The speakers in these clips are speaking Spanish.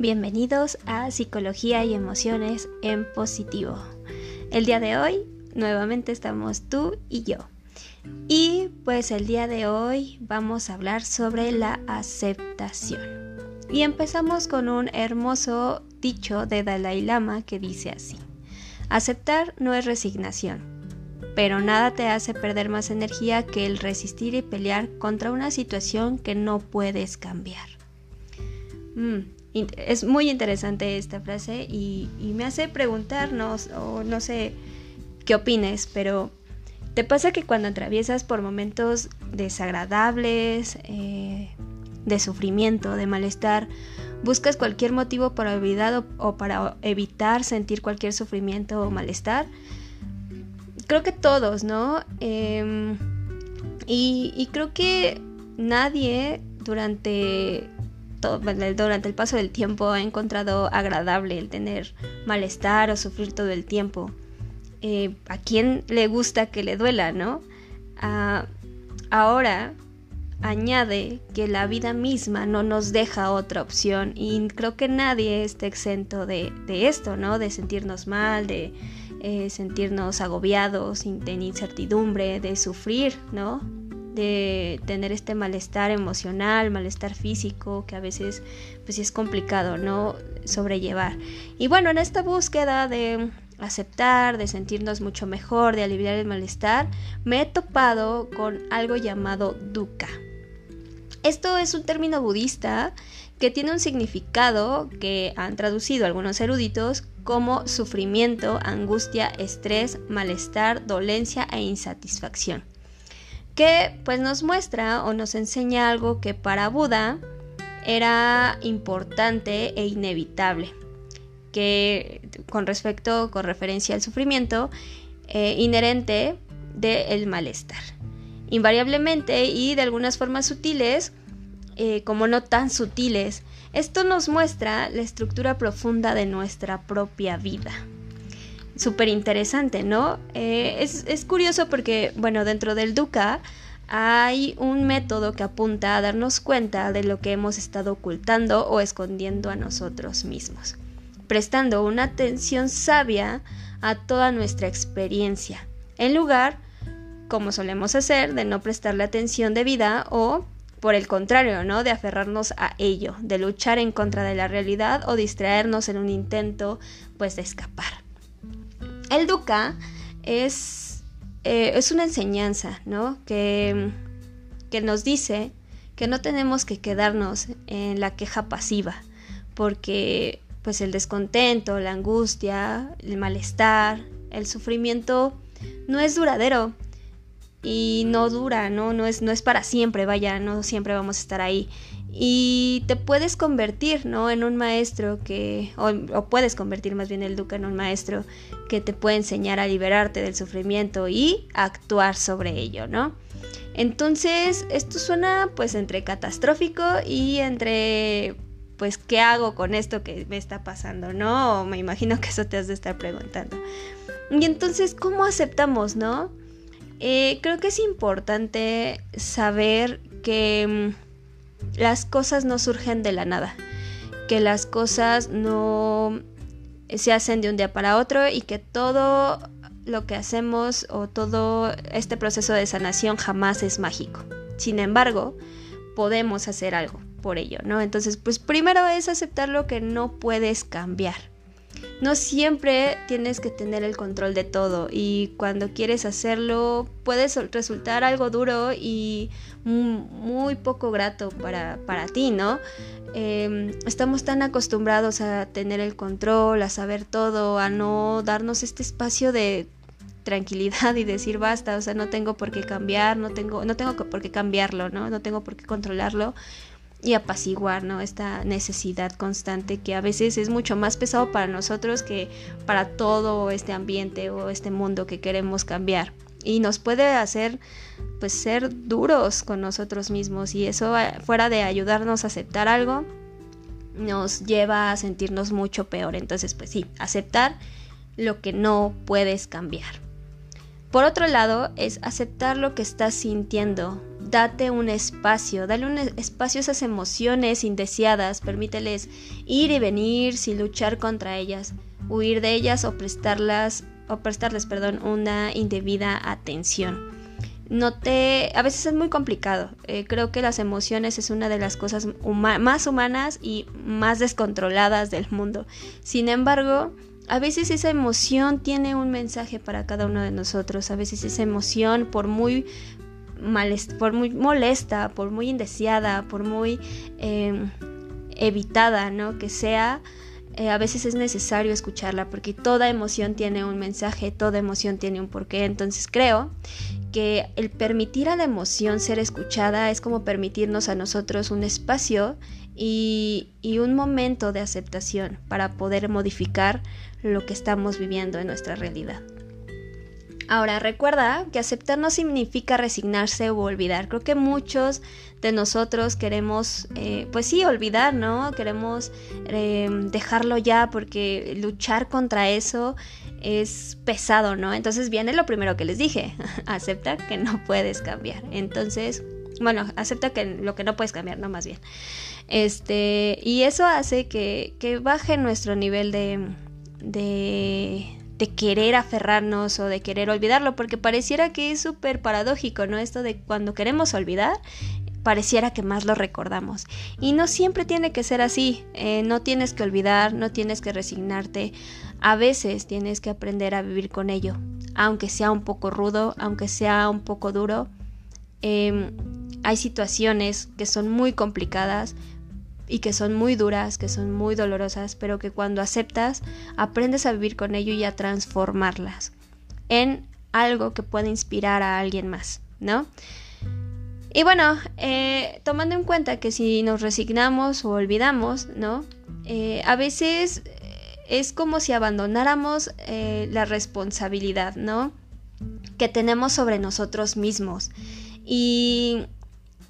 Bienvenidos a Psicología y Emociones en Positivo. El día de hoy nuevamente estamos tú y yo. Y pues el día de hoy vamos a hablar sobre la aceptación. Y empezamos con un hermoso dicho de Dalai Lama que dice así. Aceptar no es resignación, pero nada te hace perder más energía que el resistir y pelear contra una situación que no puedes cambiar. Mm, es muy interesante esta frase y, me hace preguntarnos, o no sé qué opines, pero ¿te pasa que cuando atraviesas por momentos desagradables, eh, de sufrimiento, de malestar, buscas cualquier motivo para olvidar o, para evitar sentir cualquier sufrimiento o malestar? Creo que todos, ¿no? Em, y creo que nadie durante durante el paso del tiempo he encontrado agradable el tener malestar o sufrir todo el tiempo. Eh, ¿A quién le gusta que le duela, no? Ah, ahora añade que la vida misma no nos deja otra opción y creo que nadie está exento de, esto, ¿no? De sentirnos mal, de eh, sentirnos agobiados, de incertidumbre, de sufrir, ¿no? De tener este malestar emocional, malestar físico, que a veces pues es complicado, ¿no? Sobrellevar. Y bueno, en esta búsqueda de aceptar, de sentirnos mucho mejor, de aliviar el malestar, me he topado con algo llamado dukkha. Esto es un término budista que tiene un significado que han traducido algunos eruditos como sufrimiento, angustia, estrés, malestar, dolencia e insatisfacción que pues nos muestra o nos enseña algo que para Buda era importante e inevitable, que con respecto, con referencia al sufrimiento eh, inherente del malestar. Invariablemente y de algunas formas sutiles, eh, como no tan sutiles, esto nos muestra la estructura profunda de nuestra propia vida súper interesante, ¿no? Eh, es, curioso porque, bueno, dentro del Duca hay un método que apunta a darnos cuenta de lo que hemos estado ocultando o escondiendo a nosotros mismos, prestando una atención sabia a toda nuestra experiencia, en lugar, como solemos hacer, de no prestarle atención debida o por el contrario, ¿no? De aferrarnos a ello, de luchar en contra de la realidad o distraernos en un intento, pues, de escapar. El dukkha es, eh, es una enseñanza, ¿no? Que, que nos dice que no tenemos que quedarnos en la queja pasiva, porque pues el descontento, la angustia, el malestar, el sufrimiento no es duradero y no dura, ¿no? No es, no es para siempre, vaya, no siempre vamos a estar ahí y te puedes convertir, ¿no? En un maestro que, o, puedes convertir más bien el duque en un maestro que te puede enseñar a liberarte del sufrimiento y actuar sobre ello, ¿no? Entonces, esto suena pues entre catastrófico y entre, pues, ¿qué hago con esto que me está pasando, ¿no? me imagino que eso te has de estar preguntando. Y entonces, ¿cómo aceptamos, ¿no? Eh, creo que es importante saber que mm, las cosas no surgen de la nada, que las cosas no se hacen de un día para otro y que todo lo que hacemos o todo este proceso de sanación jamás es mágico. Sin embargo, podemos hacer algo por ello, ¿no? Entonces, pues primero es aceptar lo que no puedes cambiar. No siempre tienes que tener el control de todo y cuando quieres hacerlo puede resultar algo duro y muy poco grato para, ti, ¿no? Em, estamos tan acostumbrados a tener el control, a saber todo, a no darnos este espacio de tranquilidad y decir basta, o sea, no tengo por qué cambiar, no tengo, no tengo por qué cambiarlo, ¿no? No tengo por qué controlarlo y apaciguar ¿no? esta necesidad constante que a veces es mucho más pesado para nosotros que para todo este ambiente o este mundo que queremos cambiar. Y nos puede hacer pues ser duros con nosotros mismos y eso eh, fuera de ayudarnos a aceptar algo nos lleva a sentirnos mucho peor. Entonces pues sí aceptar lo que no puedes cambiar. Por otro lado es aceptar lo que estás sintiendo date un espacio, dale un espacio a esas emociones indeseadas, permíteles ir y venir sin luchar contra ellas, huir de ellas o prestarlas o prestarles, perdón, una indebida atención. No te, a veces es muy complicado. Eh, creo que las emociones es una de las cosas más humanas y más descontroladas del mundo. Sin embargo, a veces esa emoción tiene un mensaje para cada uno de nosotros. A veces esa emoción, por muy por muy molesta, por muy indeseada, por muy em, evitada, ¿no? Que sea, eh, a veces es necesario escucharla porque toda emoción tiene un mensaje, toda emoción tiene un porqué. Entonces creo que el permitir a la emoción ser escuchada es como permitirnos a nosotros un espacio y, y un momento de aceptación para poder modificar lo que estamos viviendo en nuestra realidad. Ahora, recuerda que aceptar no significa resignarse o olvidar. Creo que muchos de nosotros queremos, eh, pues sí, olvidar, ¿no? Queremos em, dejarlo ya porque luchar contra eso es pesado, ¿no? Entonces viene lo primero que les dije, acepta que no puedes cambiar. Entonces, bueno, acepta que lo que no puedes cambiar, no más bien. Este, y eso hace que, que baje nuestro nivel de, de de querer aferrarnos o de querer olvidarlo, porque pareciera que es súper paradójico, ¿no? Esto de cuando queremos olvidar, pareciera que más lo recordamos. Y no siempre tiene que ser así, eh, no tienes que olvidar, no tienes que resignarte, a veces tienes que aprender a vivir con ello, aunque sea un poco rudo, aunque sea un poco duro. Em, hay situaciones que son muy complicadas, y que son muy duras, que son muy dolorosas, pero que cuando aceptas aprendes a vivir con ello y a transformarlas en algo que pueda inspirar a alguien más, ¿no? Y bueno, eh, tomando en cuenta que si nos resignamos o olvidamos, ¿no? Eh, a veces es como si abandonáramos eh, la responsabilidad, ¿no? Que tenemos sobre nosotros mismos. Y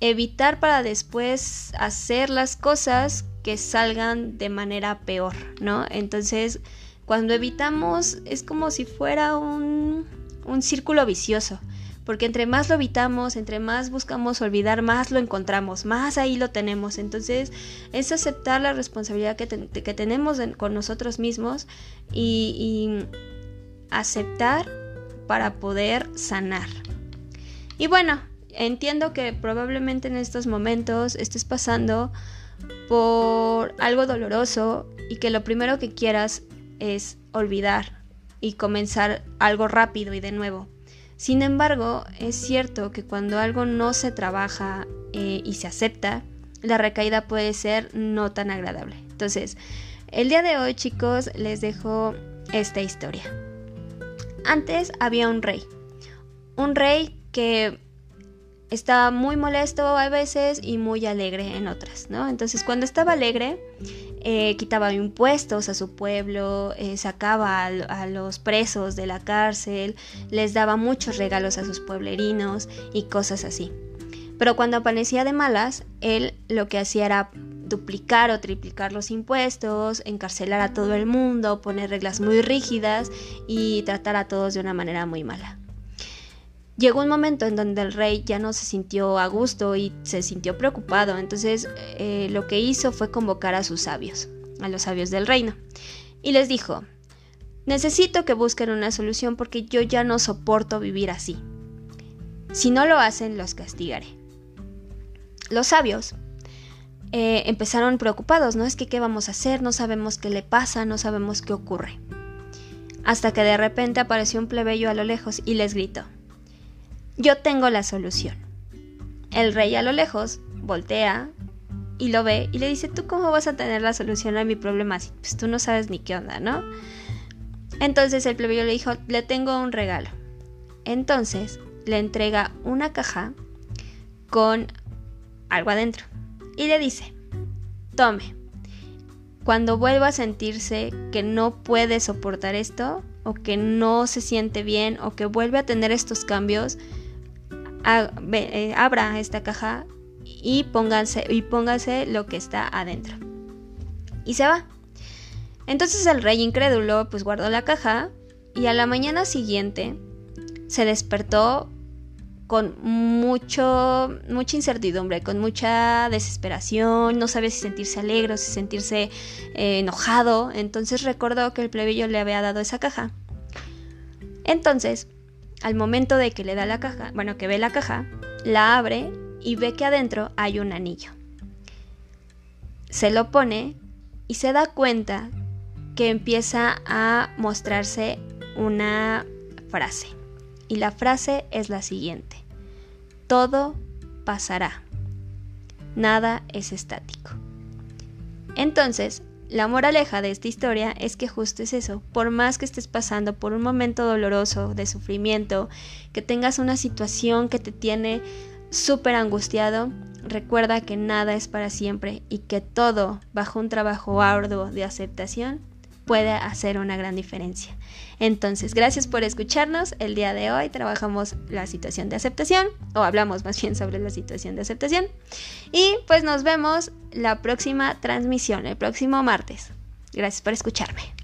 evitar para después hacer las cosas que salgan de manera peor, ¿no? Entonces, cuando evitamos es como si fuera un, un círculo vicioso, porque entre más lo evitamos, entre más buscamos olvidar, más lo encontramos, más ahí lo tenemos. Entonces, es aceptar la responsabilidad que, que tenemos con nosotros mismos y, y aceptar para poder sanar. Y bueno, entiendo que probablemente en estos momentos estés pasando por algo doloroso y que lo primero que quieras es olvidar y comenzar algo rápido y de nuevo. Sin embargo, es cierto que cuando algo no se trabaja eh, y se acepta, la recaída puede ser no tan agradable. Entonces, el día de hoy chicos les dejo esta historia. Antes había un rey. Un rey que estaba muy molesto a veces y muy alegre en otras, ¿no? Entonces cuando estaba alegre, eh, quitaba impuestos a su pueblo, eh, sacaba a, los presos de la cárcel, les daba muchos regalos a sus pueblerinos y cosas así. Pero cuando aparecía de malas, él lo que hacía era duplicar o triplicar los impuestos, encarcelar a todo el mundo, poner reglas muy rígidas y tratar a todos de una manera muy mala. Llegó un momento en donde el rey ya no se sintió a gusto y se sintió preocupado, entonces eh, lo que hizo fue convocar a sus sabios, a los sabios del reino, y les dijo, necesito que busquen una solución porque yo ya no soporto vivir así. Si no lo hacen, los castigaré. Los sabios eh, empezaron preocupados, ¿no? Es que qué vamos a hacer, no sabemos qué le pasa, no sabemos qué ocurre. Hasta que de repente apareció un plebeyo a lo lejos y les gritó, yo tengo la solución. El rey a lo lejos voltea y lo ve y le dice, ¿tú cómo vas a tener la solución a mi problema? Pues tú no sabes ni qué onda, ¿no? Entonces el plebeyo le dijo, le tengo un regalo. Entonces le entrega una caja con algo adentro y le dice, tome, cuando vuelva a sentirse que no puede soportar esto o que no se siente bien o que vuelve a tener estos cambios, eh, abra esta caja y pónganse, y póngase lo que está adentro. Y se va. Entonces el rey incrédulo pues guardó la caja y a la mañana siguiente se despertó con mucho, mucha incertidumbre, con mucha desesperación, no sabía si sentirse alegre o si sentirse eh, enojado. Entonces recordó que el plebeyo le había dado esa caja. Entonces, al momento de que le da la caja, bueno, que ve la caja, la abre y ve que adentro hay un anillo. Se lo pone y se da cuenta que empieza a mostrarse una frase. Y la frase es la siguiente. Todo pasará. Nada es estático. Entonces, la moraleja de esta historia es que justo es eso, por más que estés pasando por un momento doloroso de sufrimiento, que tengas una situación que te tiene súper angustiado, recuerda que nada es para siempre y que todo, bajo un trabajo arduo de aceptación, puede hacer una gran diferencia. Entonces, gracias por escucharnos. El día de hoy trabajamos la situación de aceptación, o hablamos más bien sobre la situación de aceptación. Y pues nos vemos la próxima transmisión, el próximo martes. Gracias por escucharme.